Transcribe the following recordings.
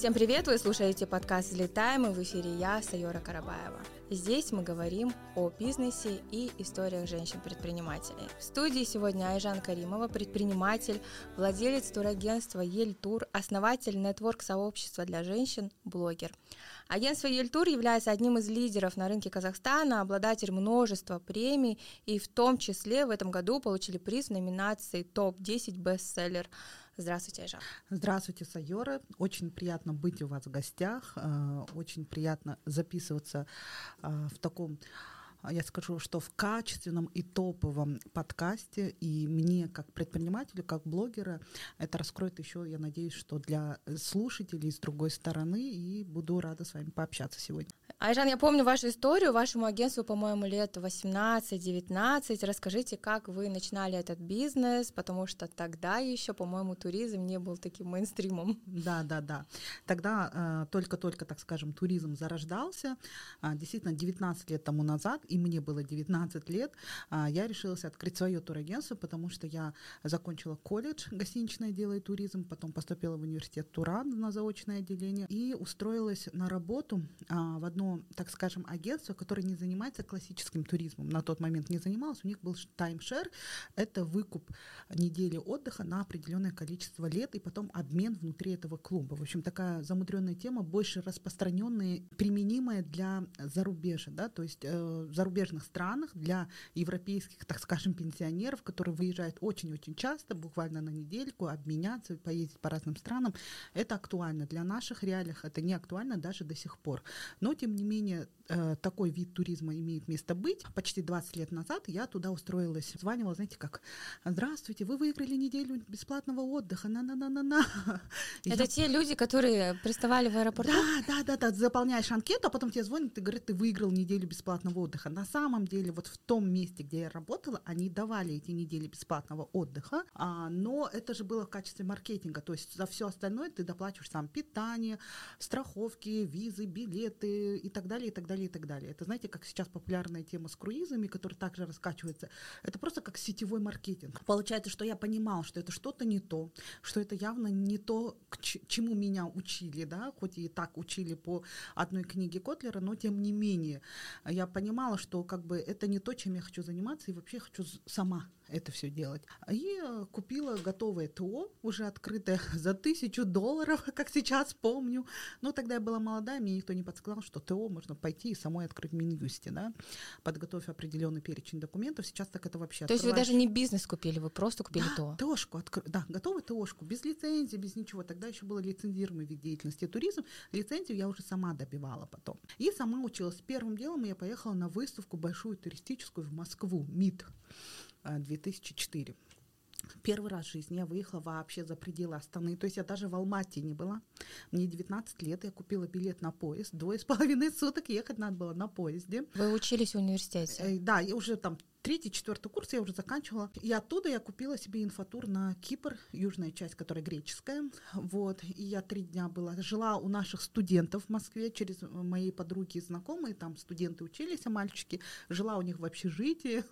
Всем привет! Вы слушаете подкаст «Взлетаем» и в эфире я, Сайора Карабаева. Здесь мы говорим о бизнесе и историях женщин-предпринимателей. В студии сегодня Айжан Каримова, предприниматель, владелец турагентства «Ельтур», основатель нетворк-сообщества для женщин, блогер. Агентство «Ельтур» является одним из лидеров на рынке Казахстана, обладатель множества премий, и в том числе в этом году получили приз в номинации «Топ-10 бестселлер». Здравствуйте, Айжан. Здравствуйте, Сайора. Очень приятно быть у вас в гостях. Э, очень приятно записываться э, в таком я скажу, что в качественном и топовом подкасте, и мне как предпринимателю, как блогера, это раскроет еще, я надеюсь, что для слушателей с другой стороны, и буду рада с вами пообщаться сегодня. Айжан, я помню вашу историю, вашему агентству, по-моему, лет 18-19. Расскажите, как вы начинали этот бизнес, потому что тогда еще, по-моему, туризм не был таким мейнстримом. Да, да, да. Тогда э, только-только, так скажем, туризм зарождался. А, действительно, 19 лет тому назад, и мне было 19 лет, а, я решилась открыть свое турагентство, потому что я закончила колледж гостиничное дело и туризм, потом поступила в университет Туран на заочное отделение и устроилась на работу а, в одно так скажем, агентство, которое не занимается классическим туризмом. На тот момент не занималось. У них был таймшер. Это выкуп недели отдыха на определенное количество лет и потом обмен внутри этого клуба. В общем, такая замудренная тема, больше распространенная, применимая для зарубежья, да, то есть э, в зарубежных странах для европейских, так скажем, пенсионеров, которые выезжают очень-очень часто, буквально на недельку, обменяться, поездить по разным странам. Это актуально. Для наших реалиях это не актуально даже до сих пор. Но, тем не менее, э, такой вид туризма имеет место быть. Почти 20 лет назад я туда устроилась. Званивала, знаете, как «Здравствуйте, вы выиграли неделю бесплатного отдыха, на-на-на-на-на». Это я... те люди, которые приставали в аэропорту? Да, да, да, да, заполняешь анкету, а потом тебе звонят и говорят, ты выиграл неделю бесплатного отдыха. На самом деле, вот в том месте, где я работала, они давали эти недели бесплатного отдыха, а, но это же было в качестве маркетинга, то есть за все остальное ты доплачиваешь сам питание, страховки, визы, билеты и так далее, и так далее, и так далее. Это, знаете, как сейчас популярная тема с круизами, которая также раскачивается. Это просто как сетевой маркетинг. Получается, что я понимал, что это что-то не то, что это явно не то, к чему меня учили, да, хоть и так учили по одной книге Котлера, но тем не менее я понимала, что как бы это не то, чем я хочу заниматься, и вообще хочу сама это все делать. И э, купила готовое ТО, уже открытое за тысячу долларов, как сейчас помню. Но тогда я была молодая, мне никто не подсказал, что ТО можно пойти и самой открыть в Минюсте, да, подготовив определенный перечень документов. Сейчас так это вообще То открываешь... есть вы даже не бизнес купили, вы просто купили да, ТО? ТОшку, откр... да, готовую ТОшку, без лицензии, без ничего. Тогда еще было лицензируемый вид деятельности туризм. Лицензию я уже сама добивала потом. И сама училась. Первым делом я поехала на выставку большую туристическую в Москву, МИД. 2004. Первый раз в жизни я выехала вообще за пределы Астаны. То есть я даже в Алмате не была. Мне 19 лет, я купила билет на поезд. Двое с половиной суток ехать надо было на поезде. Вы учились в университете? Э, да, я уже там третий, четвертый курс я уже заканчивала. И оттуда я купила себе инфотур на Кипр, южная часть, которая греческая. Вот. И я три дня была. Жила у наших студентов в Москве через мои подруги и знакомые. Там студенты учились, а мальчики. Жила у них в общежитии.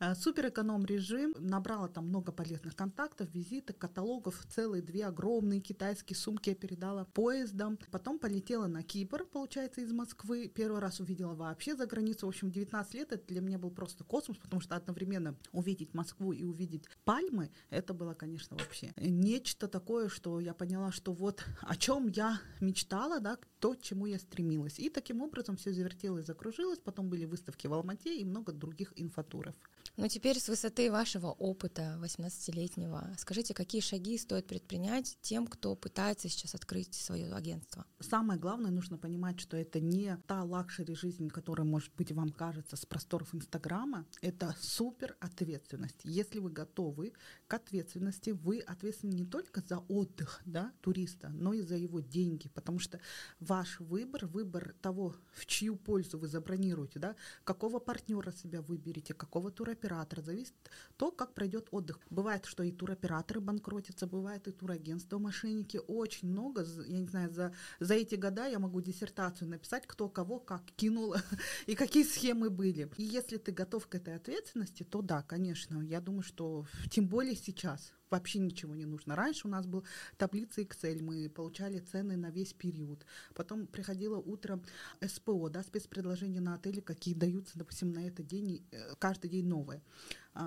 Супер эконом режим. Набрала там много полезных контактов, визиток, каталогов. Целые две огромные китайские сумки я передала поездом. Потом полетела на Кипр, получается, из Москвы. Первый раз увидела вообще за границу. В общем, 19 лет это для меня был просто космос, потому что одновременно увидеть Москву и увидеть пальмы, это было, конечно, вообще нечто такое, что я поняла, что вот о чем я мечтала, да, то, к чему я стремилась. И таким образом все завертелось, закружилось, потом были выставки в Алмате и много других инфотуров. Ну теперь с высоты вашего опыта 18-летнего, скажите, какие шаги стоит предпринять тем, кто пытается сейчас открыть свое агентство? Самое главное, нужно понимать, что это не та luxury жизнь, которая, может быть, вам кажется с просторов Инстаграма, это супер ответственность. Если вы готовы к ответственности, вы ответственны не только за отдых да, туриста, но и за его деньги, потому что ваш выбор, выбор того, в чью пользу вы забронируете, да, какого партнера себя выберете, какого туроператора, зависит то, как пройдет отдых. Бывает, что и туроператоры банкротятся, бывает и турагентство, мошенники. Очень много, я не знаю, за, за эти года я могу диссертацию написать, кто кого как кинул и какие схемы были. И если ты готов к этой ответственности, то да, конечно, я думаю, что тем более сейчас вообще ничего не нужно. Раньше у нас был таблица Excel, мы получали цены на весь период. Потом приходило утром СПО, да, спецпредложения на отели, какие даются, допустим, на этот день, э, каждый день новые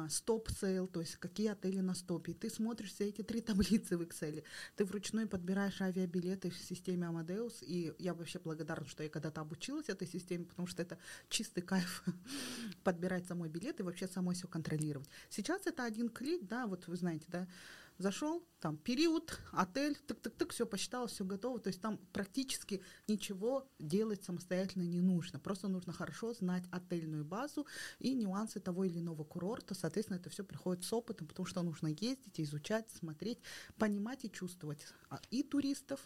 stop-sale, то есть какие отели на стопе. Ты смотришь все эти три таблицы в Excel. Ты вручную подбираешь авиабилеты в системе Amadeus. И я вообще благодарна, что я когда-то обучилась этой системе, потому что это чистый кайф подбирать самой билет и вообще самой все контролировать. Сейчас это один клик, да, вот вы знаете, да, Зашел, там период, отель, тык-тык-тык, все посчитал, все готово. То есть там практически ничего делать самостоятельно не нужно. Просто нужно хорошо знать отельную базу и нюансы того или иного курорта. Соответственно, это все приходит с опытом, потому что нужно ездить, изучать, смотреть, понимать и чувствовать а, и туристов,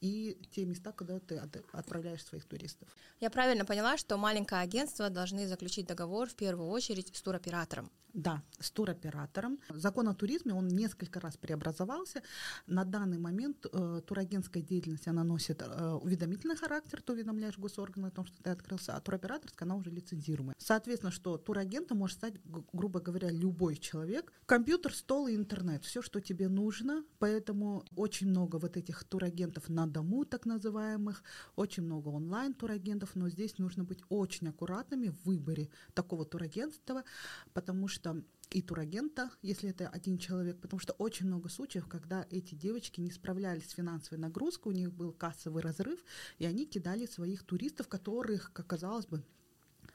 и те места, куда ты отправляешь своих туристов. Я правильно поняла, что маленькое агентство должны заключить договор в первую очередь с туроператором. Да, с туроператором. Закон о туризме, он несколько раз преобразовался. На данный момент э, турагентская деятельность, она носит э, уведомительный характер, ты уведомляешь госорганы о том, что ты открылся, а туроператорская, она уже лицензируемая. Соответственно, что турагентом может стать, грубо говоря, любой человек. Компьютер, стол и интернет, все, что тебе нужно, поэтому очень много вот этих турагентов на дому, так называемых, очень много онлайн-турагентов, но здесь нужно быть очень аккуратными в выборе такого турагентства, потому что что и турагента, если это один человек, потому что очень много случаев, когда эти девочки не справлялись с финансовой нагрузкой, у них был кассовый разрыв, и они кидали своих туристов, которых, как казалось бы,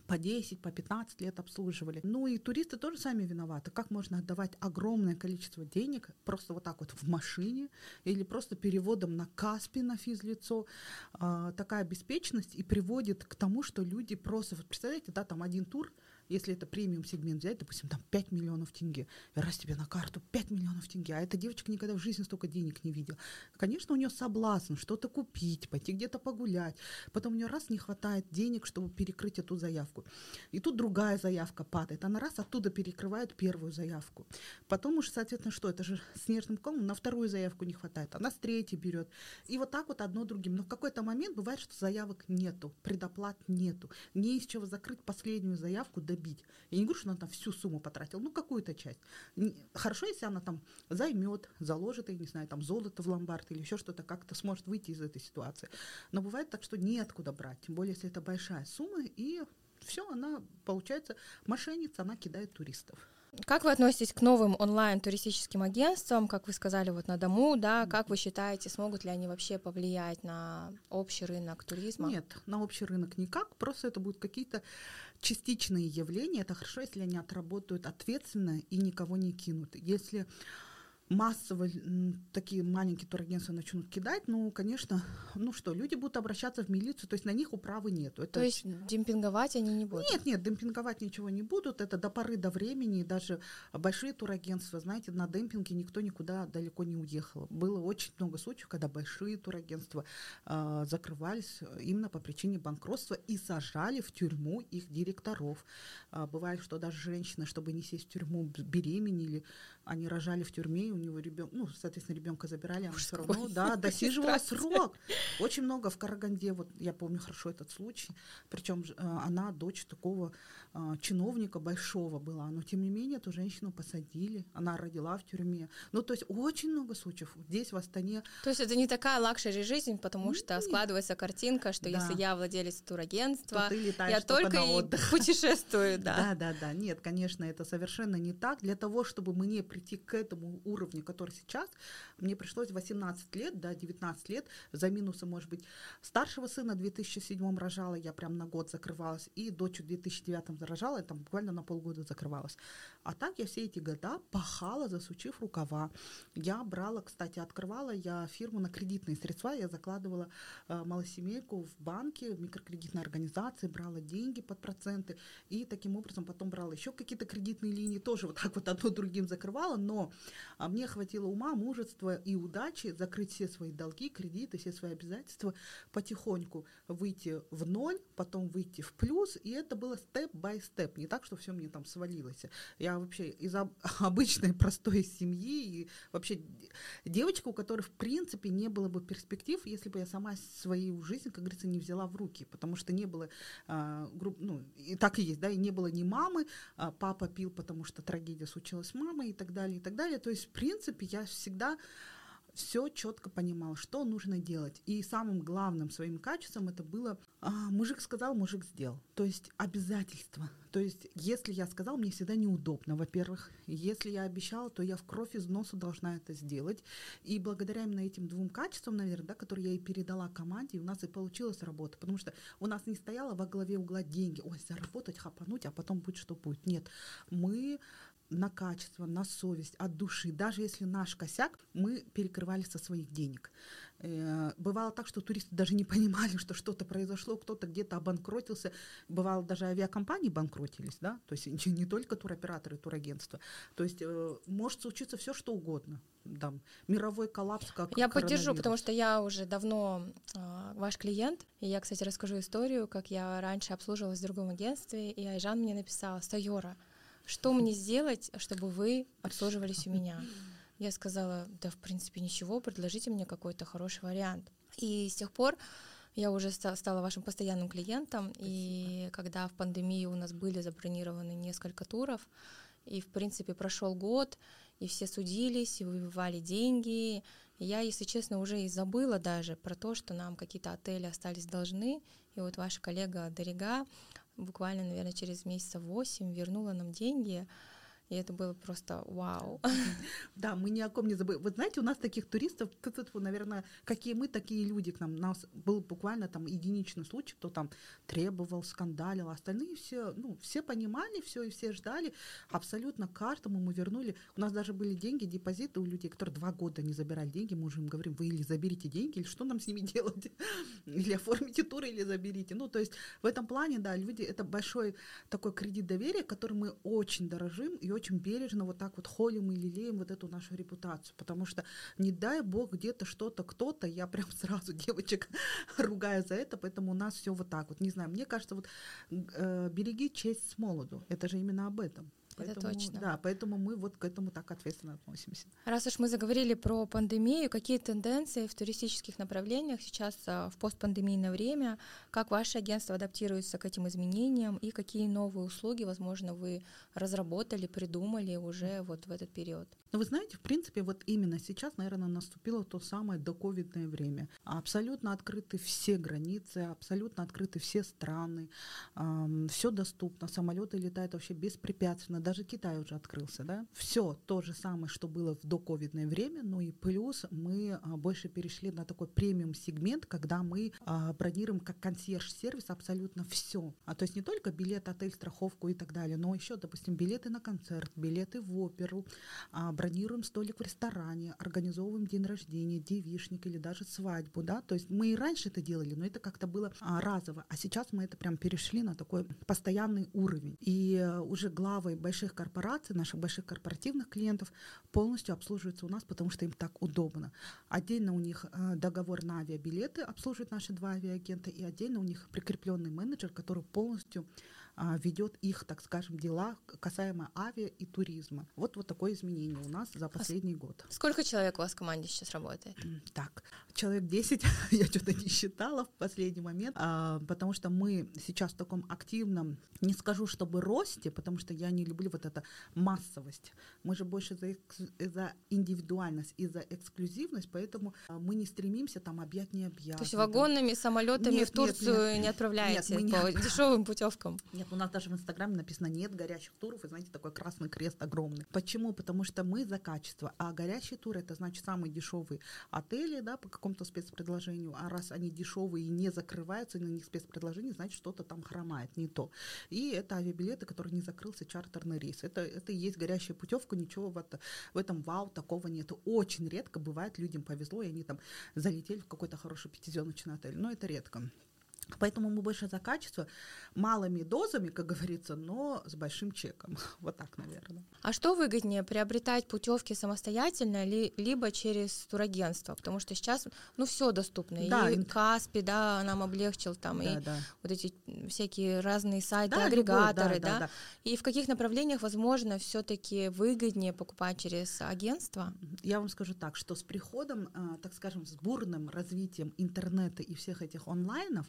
по 10, по 15 лет обслуживали. Ну и туристы тоже сами виноваты. Как можно отдавать огромное количество денег просто вот так вот в машине или просто переводом на Каспи на физлицо? А, такая беспечность и приводит к тому, что люди просто, вот представляете, да, там один тур – если это премиум сегмент взять, допустим, там 5 миллионов тенге, и раз тебе на карту 5 миллионов тенге, а эта девочка никогда в жизни столько денег не видела. Конечно, у нее соблазн что-то купить, пойти где-то погулять. Потом у нее раз не хватает денег, чтобы перекрыть эту заявку. И тут другая заявка падает. Она раз оттуда перекрывает первую заявку. Потом уже, соответственно, что? Это же снежным комом на вторую заявку не хватает. Она с третьей берет. И вот так вот одно другим. Но в какой-то момент бывает, что заявок нету, предоплат нету. Не из чего закрыть последнюю заявку, до добить. Я не говорю, что она там всю сумму потратила, ну какую-то часть. Хорошо, если она там займет, заложит, я не знаю, там золото в ломбард или еще что-то, как-то сможет выйти из этой ситуации. Но бывает так, что неоткуда брать, тем более, если это большая сумма, и все, она, получается, мошенница, она кидает туристов. Как вы относитесь к новым онлайн-туристическим агентствам, как вы сказали, вот на дому, да, как вы считаете, смогут ли они вообще повлиять на общий рынок туризма? Нет, на общий рынок никак, просто это будут какие-то частичные явления. Это хорошо, если они отработают ответственно и никого не кинут. Если массово такие маленькие турагентства начнут кидать, ну, конечно, ну что, люди будут обращаться в милицию, то есть на них управы нет. Это... То есть демпинговать они не будут? Нет, нет, демпинговать ничего не будут, это до поры до времени, даже большие турагентства, знаете, на демпинге никто никуда далеко не уехал. Было очень много случаев, когда большие турагентства э, закрывались именно по причине банкротства и сажали в тюрьму их директоров. Э, бывает, что даже женщины, чтобы не сесть в тюрьму, беременели, они рожали в тюрьме, у него ребенок, ну, соответственно, ребенка забирали, а все равно, да, досиживала срок. Очень много в Караганде, вот я помню хорошо этот случай, причем э, она дочь такого э, чиновника большого была, но тем не менее эту женщину посадили, она родила в тюрьме. Ну, то есть очень много случаев здесь, в Астане. То есть это не такая luxury жизнь, потому что складывается картинка, что да. если я владелец турагентства, я только, только и путешествую, да. Да, да, да. Нет, конечно, это совершенно не так. Для того, чтобы мне прийти к этому уровню, который сейчас, мне пришлось 18 лет, да, 19 лет, за минусом, может быть, старшего сына в 2007 рожала, я прям на год закрывалась, и дочь в 2009 рожала, я там буквально на полгода закрывалась. А так я все эти года пахала, засучив рукава. Я брала, кстати, открывала я фирму на кредитные средства, я закладывала э, малосемейку в банке, в микрокредитной организации, брала деньги под проценты, и таким образом потом брала еще какие-то кредитные линии, тоже вот так вот одно другим закрывала, но а, мне мне хватило ума, мужества и удачи закрыть все свои долги, кредиты, все свои обязательства, потихоньку выйти в ноль, потом выйти в плюс, и это было степ-бай-степ, не так, что все мне там свалилось. Я вообще из обычной простой семьи, и вообще девочка, у которой в принципе не было бы перспектив, если бы я сама свою жизнь, как говорится, не взяла в руки, потому что не было, а, ну, и так и есть, да, и не было ни мамы, а папа пил, потому что трагедия случилась с мамой и так далее, и так далее. То есть, в принципе, я всегда все четко понимал, что нужно делать. И самым главным своим качеством это было а, мужик сказал, мужик сделал. То есть обязательство. То есть если я сказал, мне всегда неудобно, во-первых. Если я обещала, то я в кровь из носа должна это сделать. И благодаря именно этим двум качествам, наверное, да, которые я и передала команде, у нас и получилась работа. Потому что у нас не стояло во главе угла деньги. Ой, заработать, хапануть, а потом будет что будет. Нет. Мы на качество, на совесть, от души. Даже если наш косяк, мы перекрывали со своих денег. Э, бывало так, что туристы даже не понимали, что что-то произошло, кто-то где-то обанкротился. Бывало, даже авиакомпании банкротились, да, то есть не, не только туроператоры, турагентства. То есть э, может случиться все, что угодно. Там, мировой коллапс, как Я поддержу, потому что я уже давно э, ваш клиент, и я, кстати, расскажу историю, как я раньше обслуживалась в другом агентстве, и Айжан мне написала, Стойора, что мне сделать, чтобы вы обслуживались у меня? Я сказала, да, в принципе, ничего, предложите мне какой-то хороший вариант. И с тех пор я уже стала вашим постоянным клиентом, Спасибо. и когда в пандемии у нас были забронированы несколько туров, и, в принципе, прошел год, и все судились, и выбивали деньги. И я, если честно, уже и забыла даже про то, что нам какие-то отели остались должны. И вот ваша коллега Дорига буквально, наверное, через месяца восемь вернула нам деньги. И это было просто вау. Да, мы ни о ком не забыли. Вот знаете, у нас таких туристов, наверное, какие мы, такие люди к нам. У нас был буквально там единичный случай, кто там требовал, скандалил, а остальные все, ну, все понимали все и все ждали. Абсолютно каждому мы вернули. У нас даже были деньги, депозиты у людей, которые два года не забирали деньги. Мы уже им говорим, вы или заберите деньги, или что нам с ними делать? Или оформите тур, или заберите. Ну, то есть в этом плане, да, люди, это большой такой кредит доверия, который мы очень дорожим и бережно вот так вот холим и лелеем вот эту нашу репутацию, потому что не дай бог где-то что-то, кто-то, я прям сразу девочек ругаю за это, поэтому у нас все вот так вот, не знаю, мне кажется, вот э, береги честь с молоду, это же именно об этом. Поэтому, это точно. Да, поэтому мы вот к этому так ответственно относимся. Раз уж мы заговорили про пандемию, какие тенденции в туристических направлениях сейчас а, в постпандемийное время, как ваше агентство адаптируется к этим изменениям и какие новые услуги, возможно, вы разработали, придумали уже вот в этот период? Ну, вы знаете, в принципе, вот именно сейчас, наверное, наступило то самое доковидное время. Абсолютно открыты все границы, абсолютно открыты все страны, эм, все доступно, самолеты летают вообще беспрепятственно, даже Китай уже открылся, да. Все то же самое, что было в доковидное время, но и плюс мы а, больше перешли на такой премиум сегмент, когда мы а, бронируем как консьерж-сервис абсолютно все. А то есть не только билет, отель, страховку и так далее, но еще, допустим, билеты на концерт, билеты в оперу, а, бронируем столик в ресторане, организовываем день рождения, девишник или даже свадьбу, да. То есть мы и раньше это делали, но это как-то было разово, а сейчас мы это прям перешли на такой постоянный уровень. И уже главы больших корпораций, наших больших корпоративных клиентов полностью обслуживаются у нас, потому что им так удобно. Отдельно у них э, договор на авиабилеты обслуживают наши два авиагента, и отдельно у них прикрепленный менеджер, который полностью ведет их, так скажем, дела касаемо авиа и туризма. Вот, вот такое изменение у нас за а последний а год. Сколько человек у вас в команде сейчас работает? Так, человек 10, я что-то не считала в последний момент, а, потому что мы сейчас в таком активном, не скажу, чтобы росте, потому что я не люблю вот эту массовость. Мы же больше за, за индивидуальность и за эксклюзивность, поэтому а, мы не стремимся там объять не объять. То есть вагонными самолетами нет, в Турцию нет, нет, не отправляете нет, по не... дешевым путевкам? Нет, у нас даже в Инстаграме написано «нет горящих туров», и знаете, такой красный крест огромный. Почему? Потому что мы за качество, а горящие туры — это значит самые дешевые отели, да, по какому-то спецпредложению, а раз они дешевые и не закрываются, на них спецпредложение, значит, что-то там хромает, не то. И это авиабилеты, которые не закрылся чартерный рейс. Это, это и есть горящая путевка, ничего в, это, в этом вау такого нет. Очень редко бывает, людям повезло, и они там залетели в какой-то хороший пятизвездочный отель, но это редко. Поэтому мы больше за качество, малыми дозами, как говорится, но с большим чеком. Вот так, наверное. А что выгоднее, приобретать путевки самостоятельно, ли, либо через турагентство? Потому что сейчас, ну, все доступно. Да, и Каспи, да, нам облегчил там, да, и да. вот эти всякие разные сайты, да, агрегаторы, любой, да, да, да. И в каких направлениях, возможно, все-таки выгоднее покупать через агентство? Я вам скажу так, что с приходом, а, так скажем, с бурным развитием интернета и всех этих онлайнов,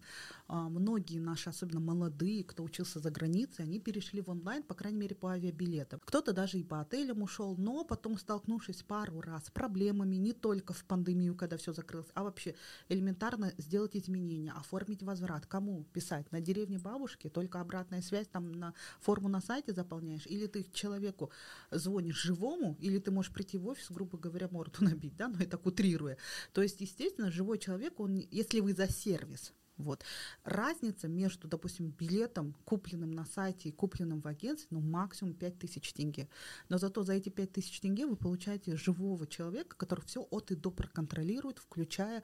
многие наши, особенно молодые, кто учился за границей, они перешли в онлайн, по крайней мере, по авиабилетам. Кто-то даже и по отелям ушел, но потом, столкнувшись пару раз с проблемами, не только в пандемию, когда все закрылось, а вообще элементарно сделать изменения, оформить возврат. Кому писать? На деревне бабушки, только обратная связь, там на форму на сайте заполняешь, или ты человеку звонишь живому, или ты можешь прийти в офис, грубо говоря, морду набить, да, но ну, так утрируя. То есть, естественно, живой человек, он, если вы за сервис, вот. Разница между, допустим, билетом, купленным на сайте и купленным в агентстве, ну, максимум 5000 тенге. Но зато за эти 5000 тенге вы получаете живого человека, который все от и до проконтролирует, включая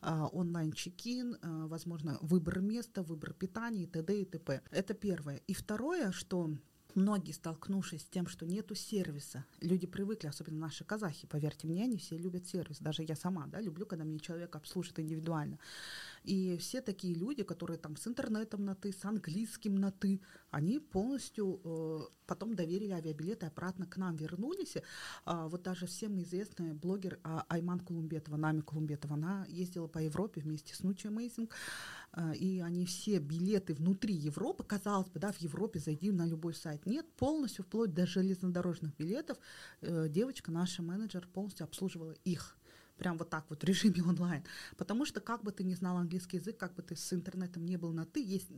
а, онлайн-чекин, а, возможно, выбор места, выбор питания и т.д. и т.п. Это первое. И второе, что многие, столкнувшись с тем, что нету сервиса, люди привыкли, особенно наши казахи, поверьте мне, они все любят сервис. Даже я сама, да, люблю, когда мне человек обслужит индивидуально. И все такие люди, которые там с интернетом на «ты», с английским на «ты», они полностью э, потом доверили авиабилеты обратно к нам вернулись. А, вот даже всем известный блогер а, Айман Кулумбетова, Нами Кулумбетова, она ездила по Европе вместе с Нучи Мейзинг, а, и они все билеты внутри Европы, казалось бы, да, в Европе зайди на любой сайт. Нет, полностью, вплоть до железнодорожных билетов, э, девочка, наша менеджер, полностью обслуживала их прям вот так вот в режиме онлайн. Потому что как бы ты не знал английский язык, как бы ты с интернетом не был на ты, есть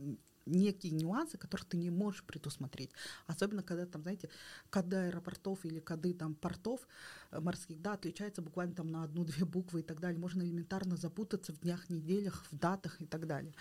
некие нюансы, которых ты не можешь предусмотреть. Особенно, когда там, знаете, коды аэропортов или коды там портов э, морских, да, отличаются буквально там на одну-две буквы и так далее. Можно элементарно запутаться в днях, неделях, в датах и так далее.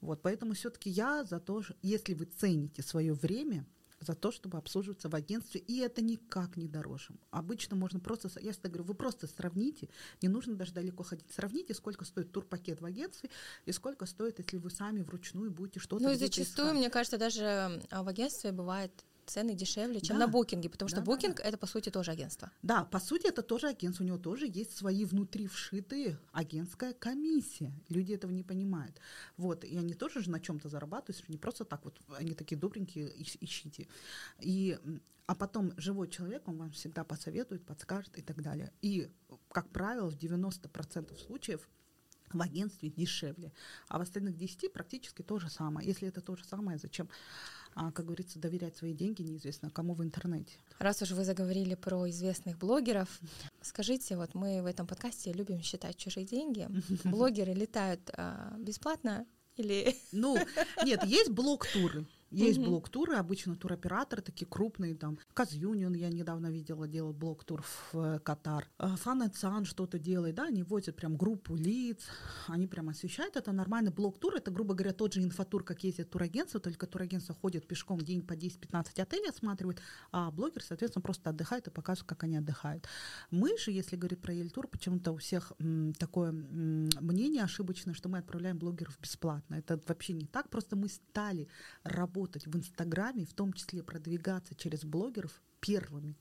Вот, поэтому все-таки я за то, если вы цените свое время, за то, чтобы обслуживаться в агентстве, и это никак не дороже. Обычно можно просто, я всегда говорю, вы просто сравните, не нужно даже далеко ходить, сравните, сколько стоит турпакет в агентстве и сколько стоит, если вы сами вручную будете что-то Ну и зачастую, искать. мне кажется, даже а, в агентстве бывает цены дешевле, чем да. на букинге, потому что да, букинг да, да. это по сути тоже агентство. Да, по сути это тоже агентство, у него тоже есть свои внутри вшитые агентская комиссия. Люди этого не понимают. Вот, и они тоже же на чем-то зарабатывают, не просто так вот, они такие добренькие, ищите. И а потом живой человек, он вам всегда посоветует, подскажет и так далее. И, как правило, в 90% случаев в агентстве дешевле, а в остальных 10 практически то же самое. Если это то же самое, зачем а, как говорится, доверять свои деньги неизвестно кому в интернете. Раз уж вы заговорили про известных блогеров, скажите, вот мы в этом подкасте любим считать чужие деньги. Блогеры летают а, бесплатно или... Ну, нет, есть блог-туры. Есть mm-hmm. блок-туры, обычно туроператоры такие крупные, там, Казюнион я недавно видела, делал блок-тур в э, Катар. Фанецан что-то делает, да, они возят прям группу лиц, они прям освещают, это нормальный блок-тур, это, грубо говоря, тот же инфотур, как ездит турагентство, только турагентство ходит пешком день по 10-15 отелей осматривает, а блогер, соответственно, просто отдыхает и показывает, как они отдыхают. Мы же, если говорить про Ель-тур, почему-то у всех м, такое м, мнение ошибочное, что мы отправляем блогеров бесплатно. Это вообще не так, просто мы стали работать работать в Инстаграме, в том числе продвигаться через блогеров первыми.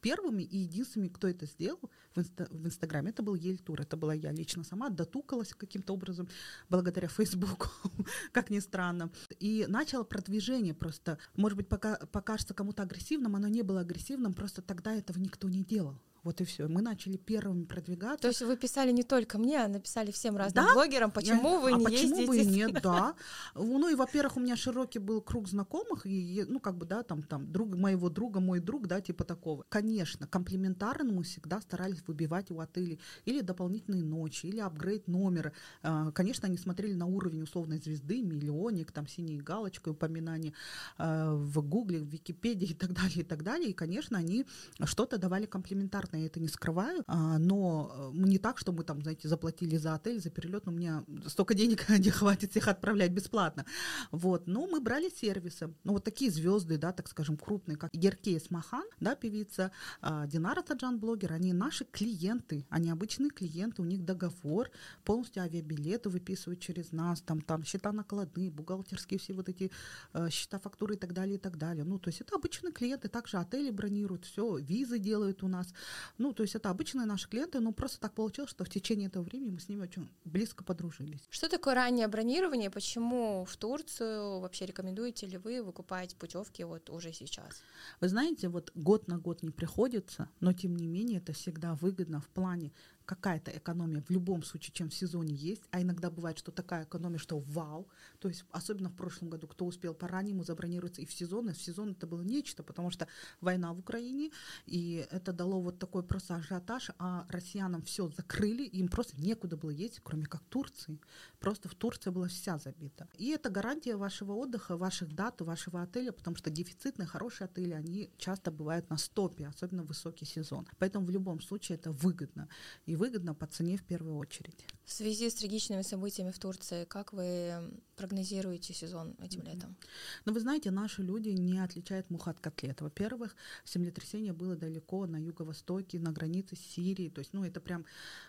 Первыми и единственными, кто это сделал в, инста- в Инстаграме, это был Ельтур. Это была я лично сама, дотукалась каким-то образом благодаря Фейсбуку, как ни странно. И начала продвижение просто. Может быть, пока покажется кому-то агрессивным, оно не было агрессивным, просто тогда этого никто не делал. Вот и все. Мы начали первыми продвигаться. То есть вы писали не только мне, а написали всем разным да? блогерам, почему Я... вы а не почему ездите? бы и нет, да. Ну и, во-первых, у меня широкий был круг знакомых, и, ну, как бы, да, там, там, друг моего друга, мой друг, да, типа такого. Конечно, комплементарно мы всегда старались выбивать у отелей или дополнительные ночи, или апгрейд номера. А, конечно, они смотрели на уровень условной звезды, миллионник, там, синей галочкой, упоминание а, в Гугле, в Википедии и так далее, и так далее. И, конечно, они что-то давали комплементарно приятно, я это не скрываю, а, но э, не так, что мы там, знаете, заплатили за отель, за перелет, но у меня столько денег не хватит всех отправлять бесплатно. Вот, но мы брали сервисы. Ну, вот такие звезды, да, так скажем, крупные, как Герке Смахан, да, певица, а, Динара Таджан, блогер, они наши клиенты, они обычные клиенты, у них договор, полностью авиабилеты выписывают через нас, там, там счета накладные, бухгалтерские все вот эти э, счета, фактуры и так далее, и так далее. Ну, то есть это обычные клиенты, также отели бронируют, все, визы делают у нас. Ну, то есть это обычные наши клиенты, но просто так получилось, что в течение этого времени мы с ними очень близко подружились. Что такое раннее бронирование? Почему в Турцию вообще рекомендуете ли вы выкупать путевки вот уже сейчас? Вы знаете, вот год на год не приходится, но тем не менее это всегда выгодно в плане какая-то экономия в любом случае, чем в сезоне есть, а иногда бывает, что такая экономия, что вау, то есть особенно в прошлом году, кто успел по-раннему забронироваться и в сезон, и в сезон это было нечто, потому что война в Украине, и это дало вот такой просто ажиотаж, а россиянам все закрыли, им просто некуда было ездить, кроме как Турции. Просто в Турции была вся забита. И это гарантия вашего отдыха, ваших дат, вашего отеля, потому что дефицитные, хорошие отели, они часто бывают на стопе, особенно в высокий сезон. Поэтому в любом случае это выгодно. И и выгодно по цене в первую очередь. В связи с трагичными событиями в Турции, как вы прогнозируете сезон этим летом? Ну, вы знаете, наши люди не отличают мух от котлет. Во-первых, землетрясение было далеко, на юго-востоке, на границе с Сирией. То есть, ну, это прям,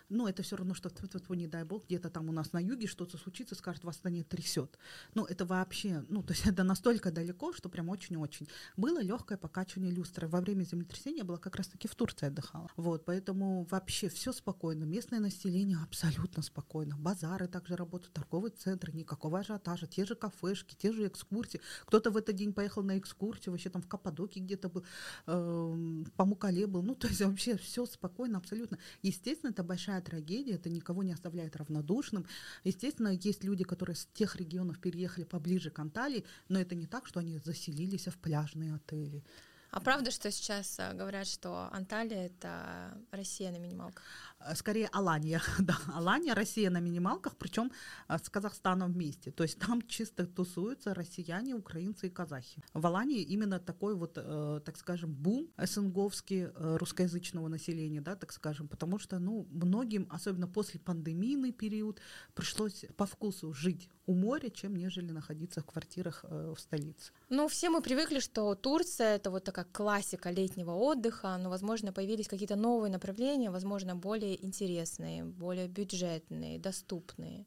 ну, это все равно, что, не дай бог, где-то там у нас на юге что-то случится, скажет, вас стране трясет. Ну, это вообще, ну, то есть это настолько далеко, что прям очень-очень. Было легкое покачивание люстры. Во время землетрясения было как раз-таки в Турции отдыхала. Вот, поэтому вообще все спокойно. Местное население абсолютно спокойно. Базары также работают, торговые центры, никакого ажиотажа. Те же кафешки, те же экскурсии. Кто-то в этот день поехал на экскурсию, вообще там в Каппадоке где-то был, э, по Мукале был. Ну, то есть вообще все спокойно абсолютно. Естественно, это большая трагедия, это никого не оставляет равнодушным. Естественно, есть люди, которые с тех регионов переехали поближе к Анталии, но это не так, что они заселились в пляжные отели. А правда, что сейчас э, говорят, что Анталия — это Россия на минималках? Э, скорее Алания, да, Алания, Россия на минималках, причем э, с Казахстаном вместе. То есть там чисто тусуются россияне, украинцы и казахи. В Алании именно такой вот, так скажем, бум СНГовский русскоязычного населения, да, так скажем, потому что, ну, многим, особенно после пандемийный период, пришлось по вкусу жить у моря, чем нежели находиться в квартирах в столице. Ну, все мы привыкли, что Турция — это вот такая классика летнего отдыха, но, возможно, появились какие-то новые направления, возможно, более интересные, более бюджетные, доступные.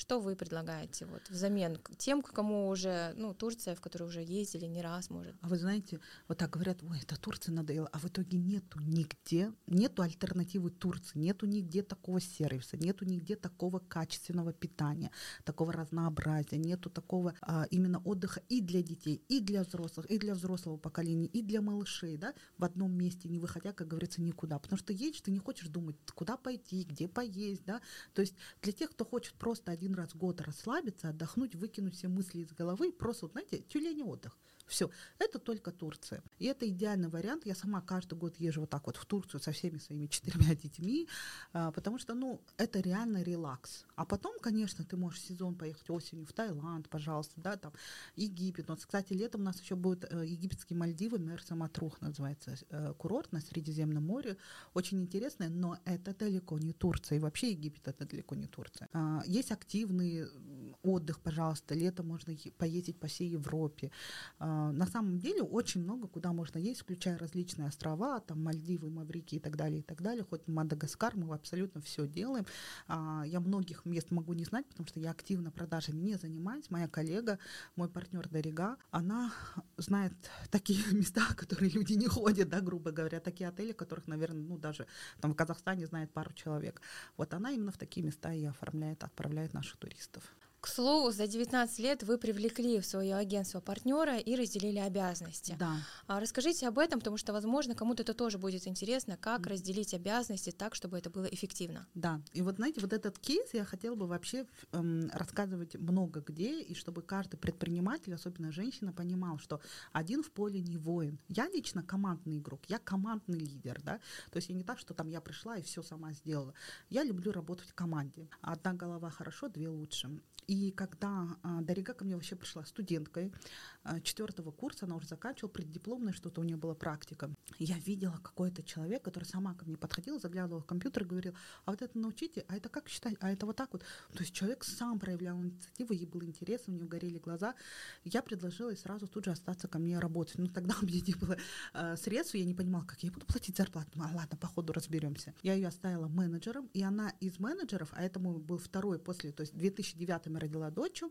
Что вы предлагаете вот взамен тем, кому уже, ну, Турция, в которую уже ездили не раз, может? А вы знаете, вот так говорят, ой, это Турция надоела, а в итоге нету нигде, нету альтернативы Турции, нету нигде такого сервиса, нету нигде такого качественного питания, такого разнообразия, нету такого а, именно отдыха и для детей, и для взрослых, и для взрослого поколения, и для малышей, да, в одном месте, не выходя, как говорится, никуда. Потому что едешь, ты не хочешь думать, куда пойти, где поесть, да. То есть для тех, кто хочет просто один один раз в год расслабиться, отдохнуть, выкинуть все мысли из головы, просто, вот, знаете, тюлень отдых. Все, это только Турция. И это идеальный вариант. Я сама каждый год езжу вот так вот в Турцию со всеми своими четырьмя детьми, а, потому что, ну, это реально релакс. А потом, конечно, ты можешь сезон поехать осенью в Таиланд, пожалуйста, да, там, Египет. Вот, кстати, летом у нас еще будет э, египетские Мальдивы, Мерса Матрух называется, э, курорт на Средиземном море. Очень интересный, но это далеко не Турция. И вообще Египет это далеко не Турция. А, есть активный отдых, пожалуйста, летом можно поездить по всей Европе. А, на самом деле очень много куда можно ездить, включая различные острова, там Мальдивы, Маврики и так далее, и так далее. Хоть Мадагаскар, мы абсолютно все делаем. А, я многих мест могу не знать, потому что я активно продажами не занимаюсь. Моя коллега, мой партнер Дарига, она знает такие места, которые люди не ходят, да, грубо говоря, такие отели, которых, наверное, ну даже там в Казахстане знает пару человек. Вот она именно в такие места и оформляет, отправляет наших туристов. К слову, за 19 лет вы привлекли в свое агентство партнера и разделили обязанности. Да. А расскажите об этом, потому что, возможно, кому-то это тоже будет интересно, как разделить обязанности так, чтобы это было эффективно. Да. И вот, знаете, вот этот кейс я хотела бы вообще эм, рассказывать много где, и чтобы каждый предприниматель, особенно женщина, понимал, что один в поле не воин. Я лично командный игрок, я командный лидер, да. То есть я не так, что там я пришла и все сама сделала. Я люблю работать в команде. Одна голова хорошо, две лучше. И когда а, Дарига ко мне вообще пришла студенткой а, четвертого курса, она уже заканчивала преддипломное, что-то у нее была практика. Я видела какой-то человек, который сама ко мне подходил, заглядывал в компьютер и говорил, а вот это научите, а это как считать, а это вот так вот. То есть человек сам проявлял инициативу, ей было интересно, у нее горели глаза. Я предложила ей сразу тут же остаться ко мне работать. Ну тогда у меня не было э, средств, я не понимала, как я буду платить зарплату. Ну, а ладно, по ходу разберемся. Я ее оставила менеджером, и она из менеджеров, а это мой был второй после, то есть в 2009 я родила дочь,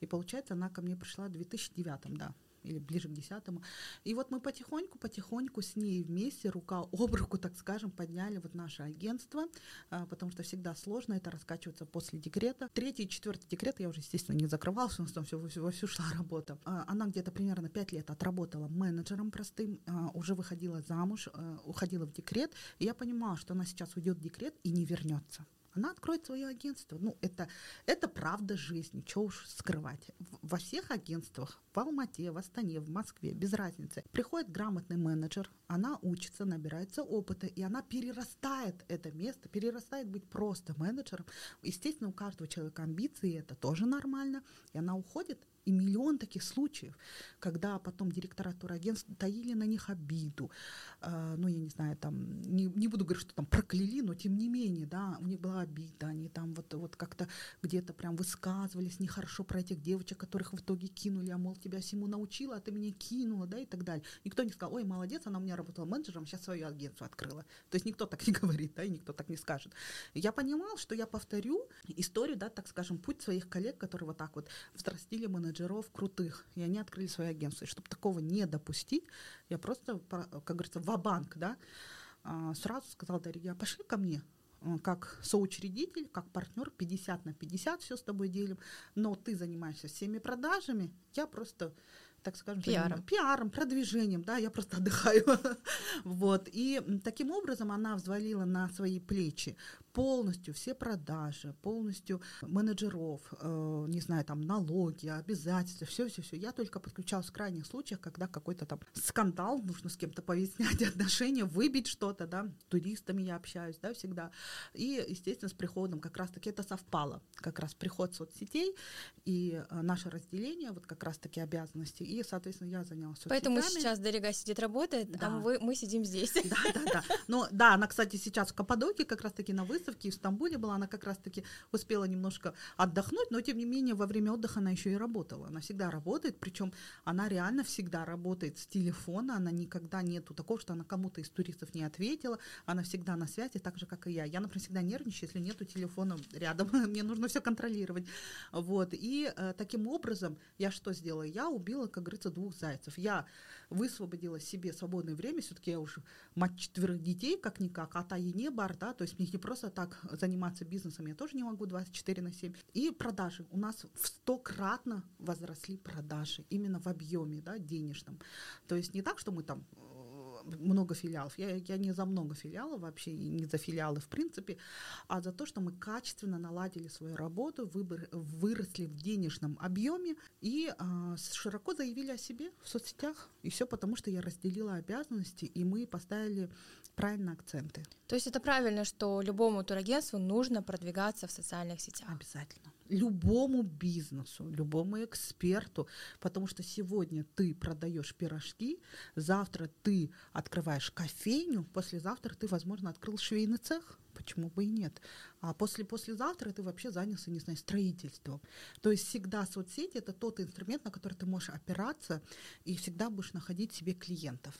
и получается она ко мне пришла в 2009, да или ближе к десятому. И вот мы потихоньку, потихоньку с ней вместе, рука об руку, так скажем, подняли вот наше агентство, а, потому что всегда сложно это раскачиваться после декрета. Третий четвертый декрет я уже, естественно, не закрывался, у нас там все во всю шла работа. А, она где-то примерно пять лет отработала менеджером простым, а, уже выходила замуж, уходила в декрет, и я понимала, что она сейчас уйдет в декрет и не вернется она откроет свое агентство. Ну, это, это правда жизни, что уж скрывать. Во всех агентствах, в Алмате, в Астане, в Москве, без разницы, приходит грамотный менеджер, она учится, набирается опыта, и она перерастает это место, перерастает быть просто менеджером. Естественно, у каждого человека амбиции, это тоже нормально, и она уходит и миллион таких случаев, когда потом директора турагентств таили на них обиду. Э, ну, я не знаю, там, не, не буду говорить, что там прокляли, но тем не менее, да, у них была обида, они там вот, вот как-то где-то прям высказывались нехорошо про этих девочек, которых в итоге кинули, а мол, тебя всему научила, а ты меня кинула, да, и так далее. Никто не сказал, ой, молодец, она у меня работала менеджером, сейчас свое агентство открыла. То есть никто так не говорит, да, и никто так не скажет. Я понимал, что я повторю историю, да, так скажем, путь своих коллег, которые вот так вот взрастили менеджеров менеджеров крутых, и они открыли свои агентства. И чтобы такого не допустить, я просто, как говорится, в банк да, а, сразу сказала Дарья, пошли ко мне, э, как соучредитель, как партнер, 50 на 50 все с тобой делим, но ты занимаешься всеми продажами, я просто так скажем, пиаром. пиаром, продвижением, да, я просто отдыхаю. вот. И таким образом она взвалила на свои плечи полностью все продажи, полностью менеджеров, э, не знаю, там налоги, обязательства, все-все-все. Я только подключалась в крайних случаях, когда какой-то там скандал, нужно с кем-то повеснять отношения, выбить что-то, да, туристами я общаюсь, да, всегда. И, естественно, с приходом как раз-таки это совпало, как раз приход соцсетей и э, наше разделение, вот как раз-таки обязанности, и, соответственно, я занялась соцсетями. Поэтому сейчас Дарига сидит, работает, да. а мы, мы сидим здесь. Да, да, да. Но да, она, кстати, сейчас в Каппадокии как раз-таки на выставке в Стамбуле была, она как раз-таки успела немножко отдохнуть, но тем не менее во время отдыха она еще и работала. Она всегда работает, причем она реально всегда работает с телефона, она никогда нету такого, что она кому-то из туристов не ответила, она всегда на связи, так же, как и я. Я, например, всегда нервничаю, если нету телефона рядом, мне нужно все контролировать. Вот. И э, таким образом я что сделала? Я убила, как говорится, двух зайцев. Я высвободила себе свободное время, все-таки я уже мать четверых детей, как-никак, а та и не бар, да, то есть мне не просто так заниматься бизнесом я тоже не могу 24 на 7. И продажи. У нас в стократно возросли продажи, именно в объеме, да, денежном. То есть не так, что мы там много филиалов. Я, я не за много филиалов вообще, не за филиалы в принципе, а за то, что мы качественно наладили свою работу, выбор, выросли в денежном объеме и а, широко заявили о себе в соцсетях. И все потому, что я разделила обязанности, и мы поставили правильно акценты. То есть это правильно, что любому турагентству нужно продвигаться в социальных сетях? Обязательно любому бизнесу, любому эксперту, потому что сегодня ты продаешь пирожки, завтра ты открываешь кофейню, послезавтра ты, возможно, открыл швейный цех. Почему бы и нет? А после послезавтра ты вообще занялся, не знаю, строительством. То есть всегда соцсети это тот инструмент, на который ты можешь опираться и всегда будешь находить себе клиентов.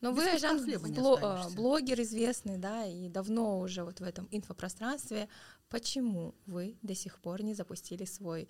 Но вы, Жан, бло- блогер известный, да, и давно уже вот в этом инфопространстве. Почему вы до сих пор не запустили свой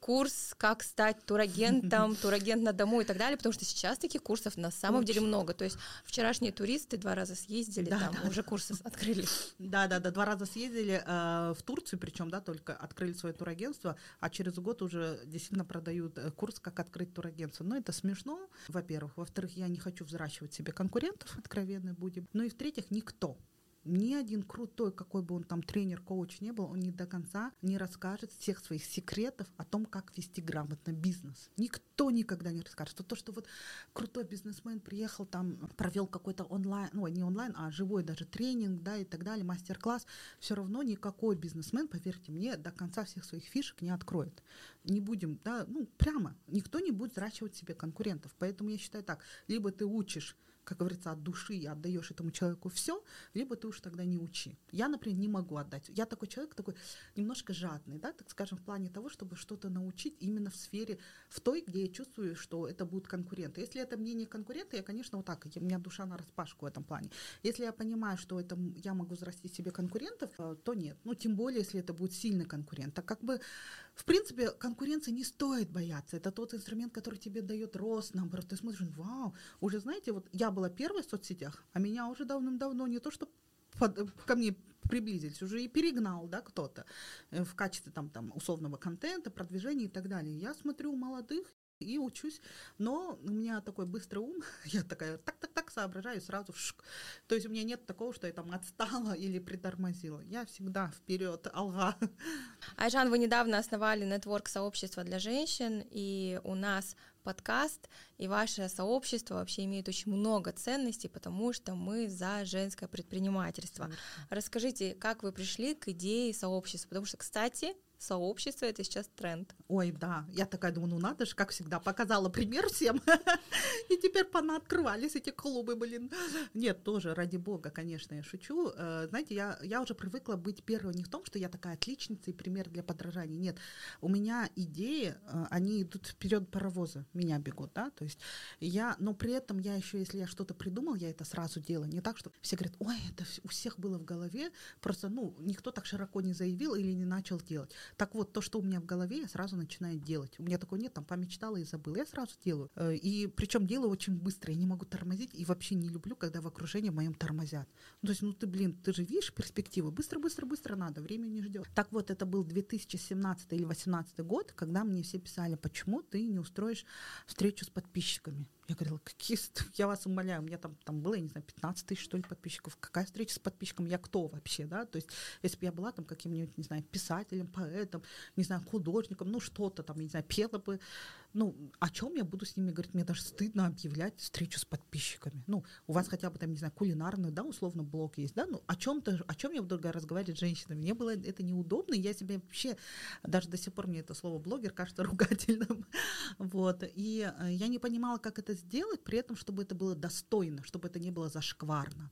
курс, как стать турагентом, турагент на дому и так далее, потому что сейчас таких курсов на самом Очень. деле много. То есть вчерашние туристы два раза съездили, да, там да, уже курсы открыли. Да, да, да, два раза съездили э, в Турцию, причем, да, только открыли свое турагентство, а через год уже действительно продают э, курс, как открыть турагентство. Но это смешно, во-первых. Во-вторых, я не хочу взращивать себе конкурентов, откровенно будем. Ну и в-третьих, никто ни один крутой, какой бы он там тренер, коуч не был, он не до конца не расскажет всех своих секретов о том, как вести грамотно бизнес. Никто никогда не расскажет. Что то, что вот крутой бизнесмен приехал там, провел какой-то онлайн, ну не онлайн, а живой даже тренинг, да, и так далее, мастер-класс, все равно никакой бизнесмен, поверьте мне, до конца всех своих фишек не откроет. Не будем, да, ну прямо, никто не будет взращивать себе конкурентов. Поэтому я считаю так, либо ты учишь как говорится, от души и отдаешь этому человеку все, либо ты уж тогда не учи. Я, например, не могу отдать. Я такой человек, такой немножко жадный, да, так скажем, в плане того, чтобы что-то научить именно в сфере, в той, где я чувствую, что это будут конкуренты. Если это мне не конкуренты, я, конечно, вот так, у меня душа на распашку в этом плане. Если я понимаю, что это я могу взрастить себе конкурентов, э, то нет. Ну, тем более, если это будет сильный конкурент. Так как бы в принципе, конкуренции не стоит бояться. Это тот инструмент, который тебе дает рост, наоборот. Ты смотришь, вау, уже знаете, вот я была первой в соцсетях, а меня уже давным-давно не то, что под, ко мне приблизились, уже и перегнал, да, кто-то э, в качестве там, там условного контента, продвижения и так далее. Я смотрю молодых и учусь, но у меня такой быстрый ум, я такая так-так-так соображаю сразу шик. То есть у меня нет такого, что я там отстала или притормозила. Я всегда вперед, алга. Айжан, вы недавно основали нетворк сообщества для женщин, и у нас подкаст и ваше сообщество вообще имеет очень много ценностей, потому что мы за женское предпринимательство. Расскажите, как вы пришли к идее сообщества? Потому что, кстати, сообщество это сейчас тренд. Ой, да, я такая думаю, ну надо же, как всегда, показала пример всем, и теперь понаоткрывались эти клубы, блин. Нет, тоже, ради бога, конечно, я шучу. Э, знаете, я, я уже привыкла быть первой не в том, что я такая отличница и пример для подражания. Нет, у меня идеи, э, они идут вперед паровоза, меня бегут, да, то есть я, но при этом я еще, если я что-то придумал, я это сразу делаю. Не так, что все говорят, ой, это у всех было в голове, просто, ну, никто так широко не заявил или не начал делать. Так вот, то, что у меня в голове, я сразу начинаю делать. У меня такой нет, там помечтала и забыла. Я сразу делаю. Э, и причем делаю очень быстро. Я не могу тормозить и вообще не люблю, когда в окружении моем тормозят. Ну, то есть, ну ты, блин, ты же видишь перспективы. Быстро, быстро, быстро надо. Время не ждет. Так вот, это был 2017 или 2018 год, когда мне все писали, почему ты не устроишь встречу с подписчиками. Я говорила, какие, я вас умоляю, у меня там, там было, я не знаю, 15 тысяч, что ли, подписчиков. Какая встреча с подписчиком? Я кто вообще, да? То есть, если бы я была там каким-нибудь, не знаю, писателем, поэтом, не знаю, художником, ну, что-то там, не знаю, пела бы, ну, о чем я буду с ними говорить? Мне даже стыдно объявлять встречу с подписчиками. Ну, у вас хотя бы там, не знаю, кулинарный, да, условно, блог есть, да, ну, о чем-то, о чем я буду разговаривать с женщинами? Мне было это неудобно, я себе вообще, даже до сих пор мне это слово блогер кажется ругательным, вот, и э, я не понимала, как это сделать, при этом, чтобы это было достойно, чтобы это не было зашкварно.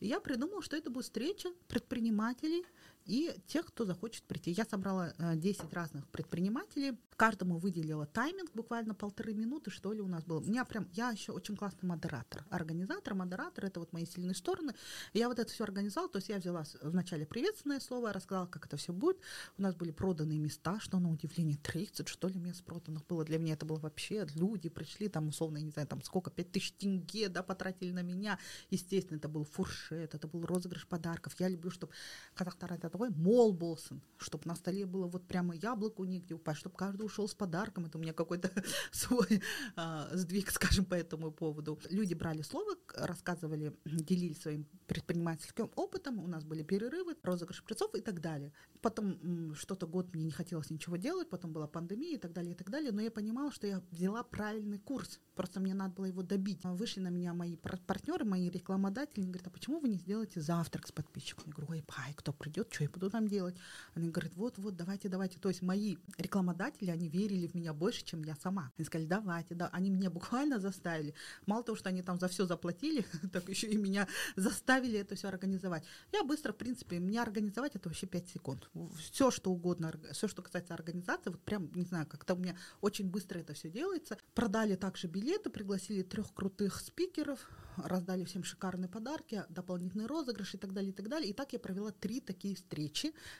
Я придумала, что это будет встреча предпринимателей, и тех, кто захочет прийти. Я собрала 10 э, разных предпринимателей, каждому выделила тайминг, буквально полторы минуты, что ли, у нас было. У меня прям, я еще очень классный модератор, организатор, модератор, это вот мои сильные стороны. я вот это все организовала, то есть я взяла вначале приветственное слово, рассказала, как это все будет. У нас были проданные места, что на удивление 30, что ли, мест проданных было. Для меня это было вообще, люди пришли, там, условно, я не знаю, там, сколько, 5000 тенге, да, потратили на меня. Естественно, это был фуршет, это был розыгрыш подарков. Я люблю, чтобы казахстан это такой мол болсын, чтобы на столе было вот прямо яблоко нигде упасть, чтобы каждый ушел с подарком. Это у меня какой-то свой а, сдвиг, скажем, по этому поводу. Люди брали слово, рассказывали, делились своим предпринимательским опытом, у нас были перерывы, розыгрыш призов и так далее. Потом что-то год мне не хотелось ничего делать, потом была пандемия и так далее, и так далее, но я понимала, что я взяла правильный курс, просто мне надо было его добить. Вышли на меня мои партнеры, мои рекламодатели, они говорят, а почему вы не сделаете завтрак с подписчиками? Я говорю, ой, пай, кто придет, что я буду там делать? Они говорят, вот, вот, давайте, давайте. То есть мои рекламодатели, они верили в меня больше, чем я сама. Они сказали, давайте, да. Они меня буквально заставили. Мало того, что они там за все заплатили, так еще и меня заставили это все организовать. Я быстро, в принципе, меня организовать это вообще 5 секунд. Все, что угодно, все, что касается организации, вот прям, не знаю, как-то у меня очень быстро это все делается. Продали также билеты, пригласили трех крутых спикеров, раздали всем шикарные подарки, дополнительный розыгрыш и так далее, и так далее. И так я провела три такие встречи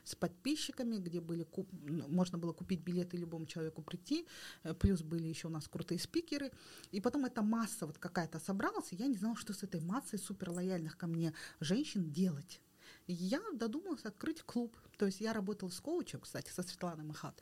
с подписчиками, где были куп... можно было купить билеты любому человеку прийти, э, плюс были еще у нас крутые спикеры. И потом эта масса вот какая-то собралась, и я не знала, что с этой массой супер лояльных ко мне женщин делать. Я додумалась открыть клуб. То есть я работала с коучем, кстати, со Светланой Махат.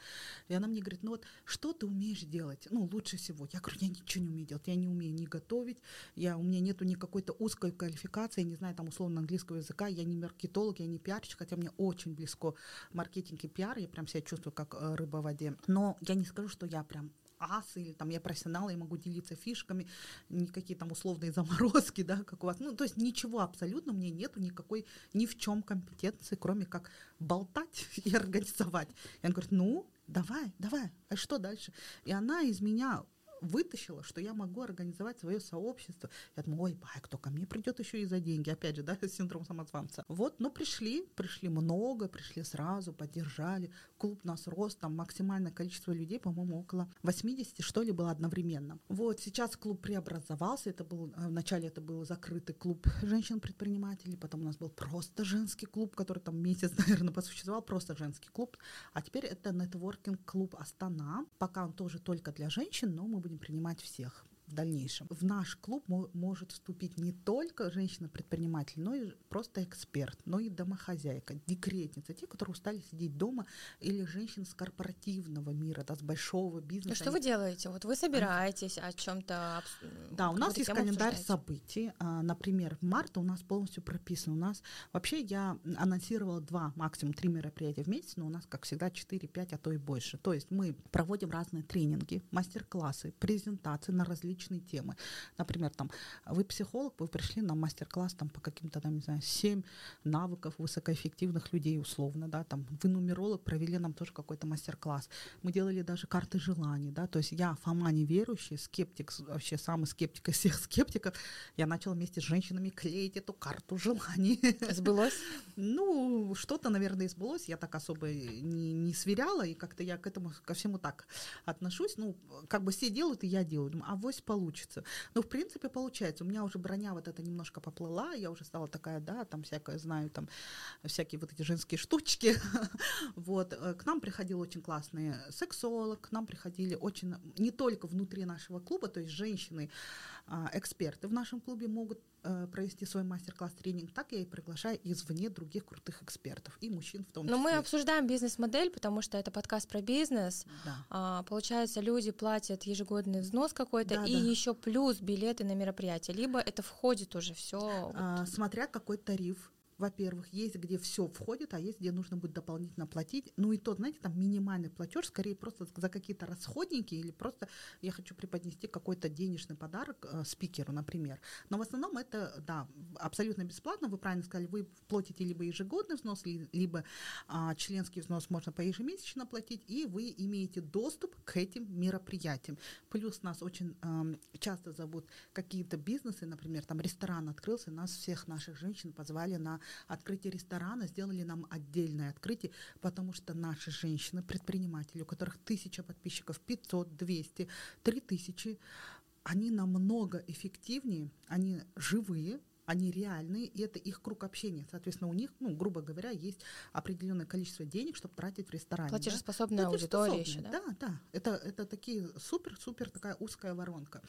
И она мне говорит, ну вот что ты умеешь делать? Ну, лучше всего. Я говорю, я ничего не умею делать. Я не умею не готовить, я, у меня нету ни какой-то узкой квалификации, я не знаю, там, условно, английского языка, я не маркетолог, я не пиарщик, хотя мне очень близко маркетинг и пиар, я прям себя чувствую как э, рыба в воде. Но я не скажу, что я прям ас, или там я профессионал, я могу делиться фишками, никакие там условные заморозки, да, как у вас. Ну, то есть ничего абсолютно у меня нету никакой ни в чем компетенции, кроме как болтать и организовать. Я говорю, ну, давай, давай, а что дальше? И она из меня вытащила, что я могу организовать свое сообщество. Я думаю, ой, бай, кто ко мне придет еще и за деньги, опять же, да, синдром самозванца. Вот, но пришли, пришли много, пришли сразу, поддержали. Клуб нас рос, там максимальное количество людей, по-моему, около 80, что ли, было одновременно. Вот, сейчас клуб преобразовался, это был, э, вначале это был закрытый клуб женщин-предпринимателей, потом у нас был просто женский клуб, который там месяц, наверное, посуществовал, просто женский клуб, а теперь это нетворкинг-клуб Астана, пока он тоже только для женщин, но мы будем принимать всех в дальнейшем. В наш клуб может вступить не только женщина-предприниматель, но и просто эксперт, но и домохозяйка, декретница, те, которые устали сидеть дома, или женщины с корпоративного мира, да, с большого бизнеса. Что вы делаете? Вот вы собираетесь о чем-то. Да, у нас есть календарь событий. А, например, в марте у нас полностью прописан. У нас вообще я анонсировала два, максимум три мероприятия в месяц, но у нас, как всегда, 4-5, а то и больше. То есть мы проводим разные тренинги, мастер-классы, презентации на различные различные темы. Например, там, вы психолог, вы пришли на мастер-класс там, по каким-то, там, не знаю, семь навыков высокоэффективных людей условно, да, там, вы нумеролог, провели нам тоже какой-то мастер-класс. Мы делали даже карты желаний, да, то есть я, Фома неверующий, скептик, вообще самый скептик из всех скептиков, я начала вместе с женщинами клеить эту карту желаний. Сбылось? Ну, что-то, наверное, сбылось, я так особо не, не сверяла, и как-то я к этому, ко всему так отношусь, ну, как бы все делают, и я делаю. Думаю, а авось получится. Но, в принципе, получается. У меня уже броня вот эта немножко поплыла, я уже стала такая, да, там всякое знаю, там всякие вот эти женские штучки. вот. Э, к нам приходил очень классный сексолог, к нам приходили очень, не только внутри нашего клуба, то есть женщины, а, эксперты в нашем клубе могут провести свой мастер-класс тренинг, так я и приглашаю извне других крутых экспертов и мужчин в том числе. Но мы обсуждаем бизнес-модель, потому что это подкаст про бизнес. Да. А, получается, люди платят ежегодный взнос какой-то да, и да. еще плюс билеты на мероприятие. Либо это входит уже все. А, смотря какой тариф во-первых, есть, где все входит, а есть, где нужно будет дополнительно платить. Ну и тот, знаете, там минимальный платеж, скорее просто за какие-то расходники или просто я хочу преподнести какой-то денежный подарок э, спикеру, например. Но в основном это, да, абсолютно бесплатно. Вы правильно сказали, вы платите либо ежегодный взнос, либо а, членский взнос можно по ежемесячно платить, и вы имеете доступ к этим мероприятиям. Плюс нас очень э, часто зовут какие-то бизнесы, например, там ресторан открылся, нас всех наших женщин позвали на открытие ресторана сделали нам отдельное открытие, потому что наши женщины, предприниматели, у которых тысяча подписчиков, 500, 200, 3000, они намного эффективнее, они живые, они реальные, и это их круг общения. Соответственно, у них, ну, грубо говоря, есть определенное количество денег, чтобы тратить в ресторане. Платежеспособная да? аудитория еще, да? Да, да. Это, это такие супер-супер такая узкая воронка,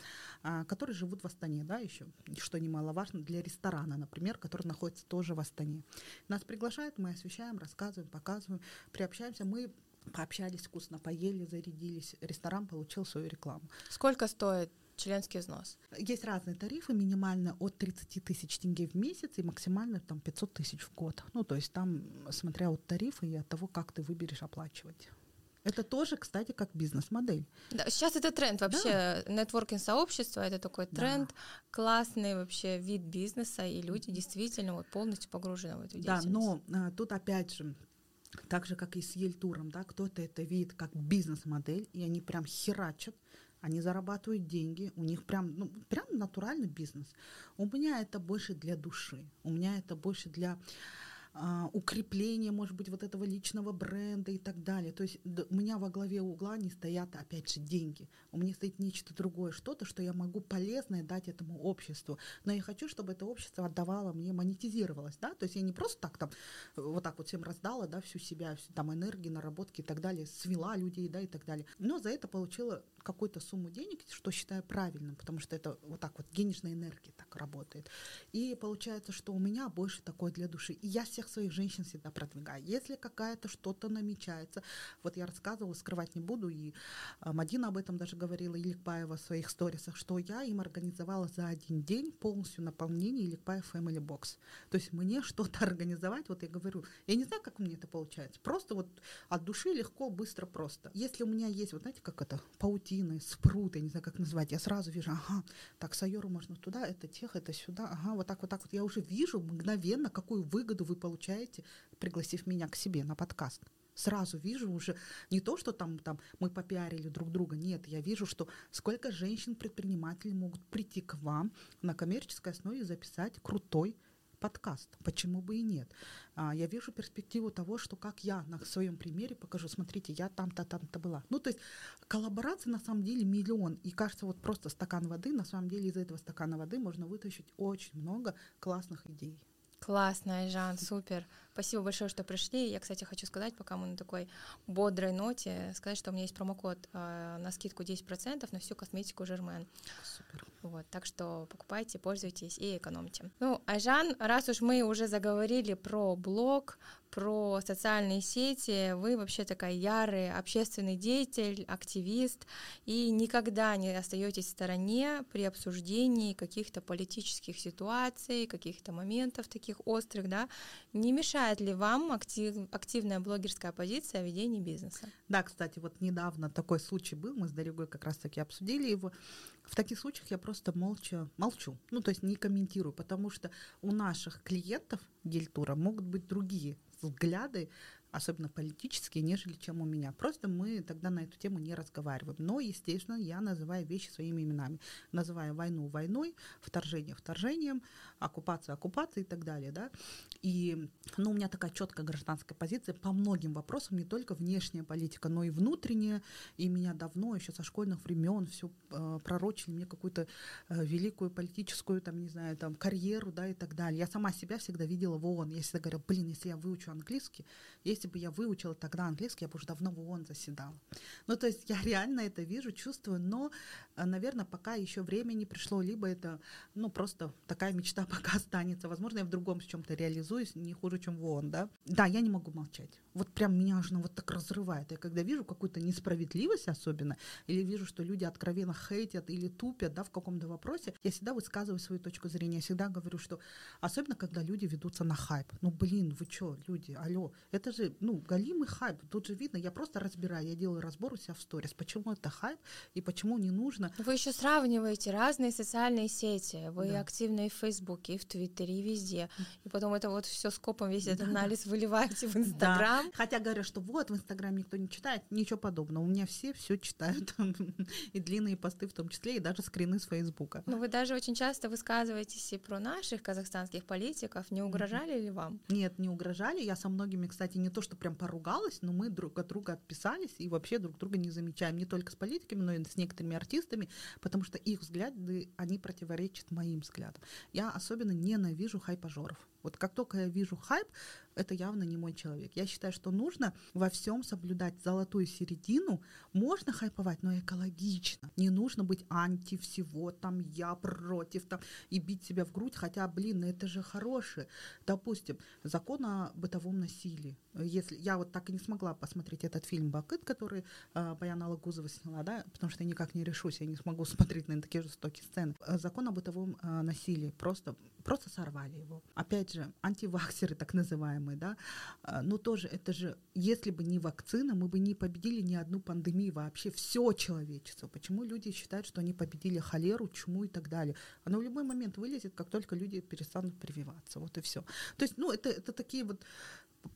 а, которые живут в Астане, да, еще, что немаловажно для ресторана, например, который находится тоже в Астане. Нас приглашают, мы освещаем, рассказываем, показываем, приобщаемся. Мы пообщались вкусно, поели, зарядились. Ресторан получил свою рекламу. Сколько стоит членский взнос? Есть разные тарифы, минимально от 30 тысяч тенге в месяц и максимально там 500 тысяч в год. Ну, то есть там, смотря от тарифа и от того, как ты выберешь оплачивать. Это тоже, кстати, как бизнес-модель. Да, сейчас это тренд вообще. Да. Нетворкинг-сообщество это такой тренд, да. классный вообще вид бизнеса, и люди действительно вот полностью погружены в эту деятельность. Да, но а, тут опять же, так же, как и с Ельтуром, да, кто-то это видит как бизнес-модель, и они прям херачат, они зарабатывают деньги, у них прям, ну, прям натуральный бизнес. У меня это больше для души, у меня это больше для а, укрепление, может быть, вот этого личного бренда и так далее. То есть у меня во главе угла не стоят, опять же, деньги. У меня стоит нечто другое, что-то, что я могу полезное дать этому обществу. Но я хочу, чтобы это общество отдавало мне, монетизировалось, да, то есть я не просто так там вот так вот всем раздала, да, всю себя, всю там энергию, наработки и так далее, свела людей, да, и так далее. Но за это получила какую-то сумму денег, что считаю правильным, потому что это вот так вот денежная энергия так работает. И получается, что у меня больше такое для души. И я всех своих женщин всегда продвигаю. Если какая-то что-то намечается, вот я рассказывала, скрывать не буду, и а, Мадина об этом даже говорила, Иликбаева в своих сторисах, что я им организовала за один день полностью наполнение Иликбаев Family Box. То есть мне что-то организовать, вот я говорю, я не знаю, как у меня это получается, просто вот от души легко, быстро, просто. Если у меня есть, вот знаете, как это, паутины, спрут, не знаю, как назвать, я сразу вижу, ага, так, Сайору можно туда, это тех, это сюда, ага, вот так, вот так вот. Я уже вижу мгновенно, какую выгоду вы получаете, пригласив меня к себе на подкаст сразу вижу уже не то, что там, там мы попиарили друг друга, нет, я вижу, что сколько женщин-предпринимателей могут прийти к вам на коммерческой основе и записать крутой подкаст. Почему бы и нет? А, я вижу перспективу того, что как я на своем примере покажу, смотрите, я там-то, там-то была. Ну, то есть коллаборации на самом деле миллион. И кажется, вот просто стакан воды, на самом деле из этого стакана воды можно вытащить очень много классных идей. Классно, Айжан, супер. Спасибо большое, что пришли. Я, кстати, хочу сказать, пока мы на такой бодрой ноте, сказать, что у меня есть промокод э, на скидку 10% на всю косметику Жермен. Супер. Вот, так что покупайте, пользуйтесь и экономьте. Ну, Айжан, раз уж мы уже заговорили про блог, про социальные сети, вы вообще такая ярый общественный деятель, активист, и никогда не остаетесь в стороне при обсуждении каких-то политических ситуаций, каких-то моментов таких острых, да, не мешает ли вам актив, активная блогерская позиция ведения бизнеса? Да, кстати, вот недавно такой случай был, мы с Дорогой как раз-таки обсудили его. В таких случаях я просто молча молчу, ну то есть не комментирую, потому что у наших клиентов гельтура могут быть другие взгляды особенно политические, нежели чем у меня. Просто мы тогда на эту тему не разговариваем. Но, естественно, я называю вещи своими именами. Называю войну войной, вторжение вторжением, оккупация оккупацией и так далее. Да? И ну, у меня такая четкая гражданская позиция по многим вопросам, не только внешняя политика, но и внутренняя. И меня давно, еще со школьных времен, все э, пророчили мне какую-то э, великую политическую, там, не знаю, там, карьеру, да, и так далее. Я сама себя всегда видела в ООН. Я всегда говорю, блин, если я выучу английский, если бы я выучила тогда английский, я бы уже давно в ООН заседала. Ну, то есть я реально это вижу, чувствую, но, э, наверное, пока еще время не пришло, либо это, ну, просто такая мечта пока останется. Возможно, я в другом с чем-то реализуюсь, не хуже, чем в ООН, да. Да, я не могу молчать. Вот прям меня аж ну, вот так разрывает. Я когда вижу какую-то несправедливость особенно, или вижу, что люди откровенно хейтят или тупят, да, в каком-то вопросе, я всегда высказываю свою точку зрения. Я всегда говорю, что особенно, когда люди ведутся на хайп. Ну, блин, вы что, люди, алло, это же, ну, галимый хайп. Тут же видно, я просто разбираю, я делаю разбор у себя в сторис, почему это хайп и почему не нужно. Вы еще сравниваете разные социальные сети. Вы да. активны и в Фейсбуке, и в Твиттере, и везде. И потом это вот все скопом весь этот анализ выливаете в Инстаграм. Да. Хотя говорят, что вот в Инстаграме никто не читает, ничего подобного. У меня все все читают. и длинные посты в том числе, и даже скрины с Фейсбука. Но вы даже очень часто высказываетесь и про наших казахстанских политиков. Не угрожали ли вам? Нет, не угрожали. Я со многими, кстати, не то, что прям поругалась, но мы друг от друга отписались и вообще друг друга не замечаем. Не только с политиками, но и с некоторыми артистами, потому что их взгляды, они противоречат моим взглядам. Я особенно ненавижу хайпажоров. Вот как только я вижу хайп, это явно не мой человек. Я считаю, что нужно во всем соблюдать золотую середину. Можно хайповать, но экологично. Не нужно быть анти всего, там я против, там и бить себя в грудь, хотя, блин, это же хорошее. Допустим, закон о бытовом насилии. Если я вот так и не смогла посмотреть этот фильм Бакыт, который э, Баяна Лагузова сняла, да, потому что я никак не решусь, я не смогу смотреть на такие жестокие сцены. Закон о бытовом э, насилии просто просто сорвали его. Опять же, антиваксеры так называемые, да, а, но тоже это же, если бы не вакцина, мы бы не победили ни одну пандемию вообще, все человечество. Почему люди считают, что они победили холеру, чуму и так далее? Она в любой момент вылезет, как только люди перестанут прививаться, вот и все. То есть, ну, это, это такие вот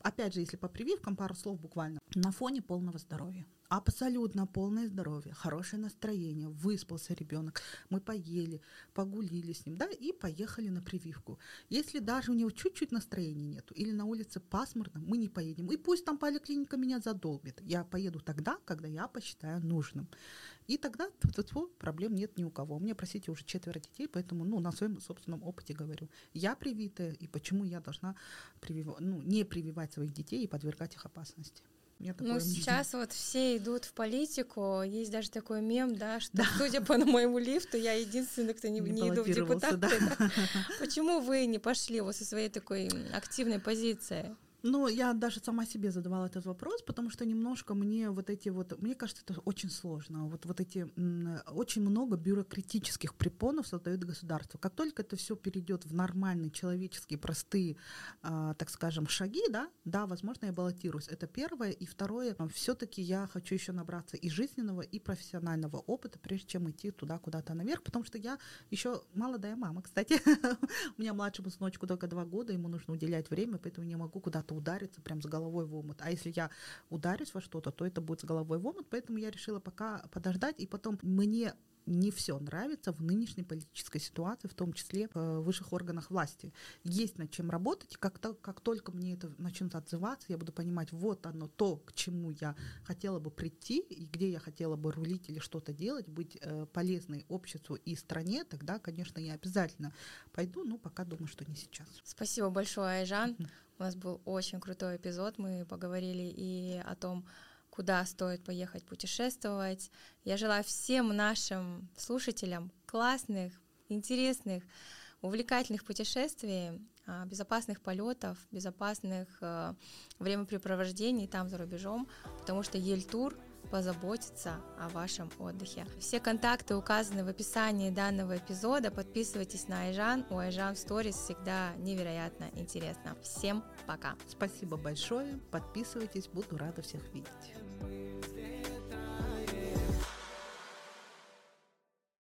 опять же, если по прививкам, пару слов буквально, на фоне полного здоровья абсолютно полное здоровье, хорошее настроение, выспался ребенок, мы поели, погулили с ним, да, и поехали на прививку. Если даже у него чуть-чуть настроения нету, или на улице пасмурно, мы не поедем. И пусть там поликлиника меня задолбит. Я поеду тогда, когда я посчитаю нужным. И тогда проблем нет ни у кого. Мне, простите, уже четверо детей, поэтому ну, на своем собственном опыте говорю. Я привитая, и почему я должна привив... ну, не прививать своих детей и подвергать их опасности. Я ну, мнение. сейчас вот все идут в политику. Есть даже такой мем, да, что, да. судя по моему лифту, я единственный, кто не, не, не иду в депутаты. Да. Да. Почему вы не пошли вот со своей такой активной позиции? Ну, я даже сама себе задавала этот вопрос, потому что немножко мне вот эти вот, мне кажется, это очень сложно. Вот, вот эти, очень много бюрократических препонов создает государство. Как только это все перейдет в нормальные, человеческие, простые, э, так скажем, шаги, да, да, возможно, я баллотируюсь. Это первое. И второе, все-таки я хочу еще набраться и жизненного, и профессионального опыта, прежде чем идти туда куда-то наверх, потому что я еще молодая мама, кстати. У меня младшему сыночку только два года, ему нужно уделять время, поэтому не могу куда-то что удариться прям с головой в омут. А если я ударюсь во что-то, то это будет с головой в омут. Поэтому я решила пока подождать. И потом мне не все нравится в нынешней политической ситуации, в том числе в высших органах власти. Есть над чем работать, и как, то, как только мне это начнет отзываться, я буду понимать, вот оно то, к чему я хотела бы прийти, и где я хотела бы рулить или что-то делать, быть э, полезной обществу и стране, тогда, конечно, я обязательно пойду, но пока думаю, что не сейчас. Спасибо большое, Айжан. У нас был очень крутой эпизод. Мы поговорили и о том, куда стоит поехать путешествовать. Я желаю всем нашим слушателям классных, интересных, увлекательных путешествий, а, безопасных полетов, безопасных э, времяпрепровождений там за рубежом, потому что Ельтур позаботиться о вашем отдыхе. Все контакты указаны в описании данного эпизода. Подписывайтесь на Айжан. У Айжан Stories всегда невероятно интересно. Всем пока. Спасибо большое. Подписывайтесь. Буду рада всех видеть.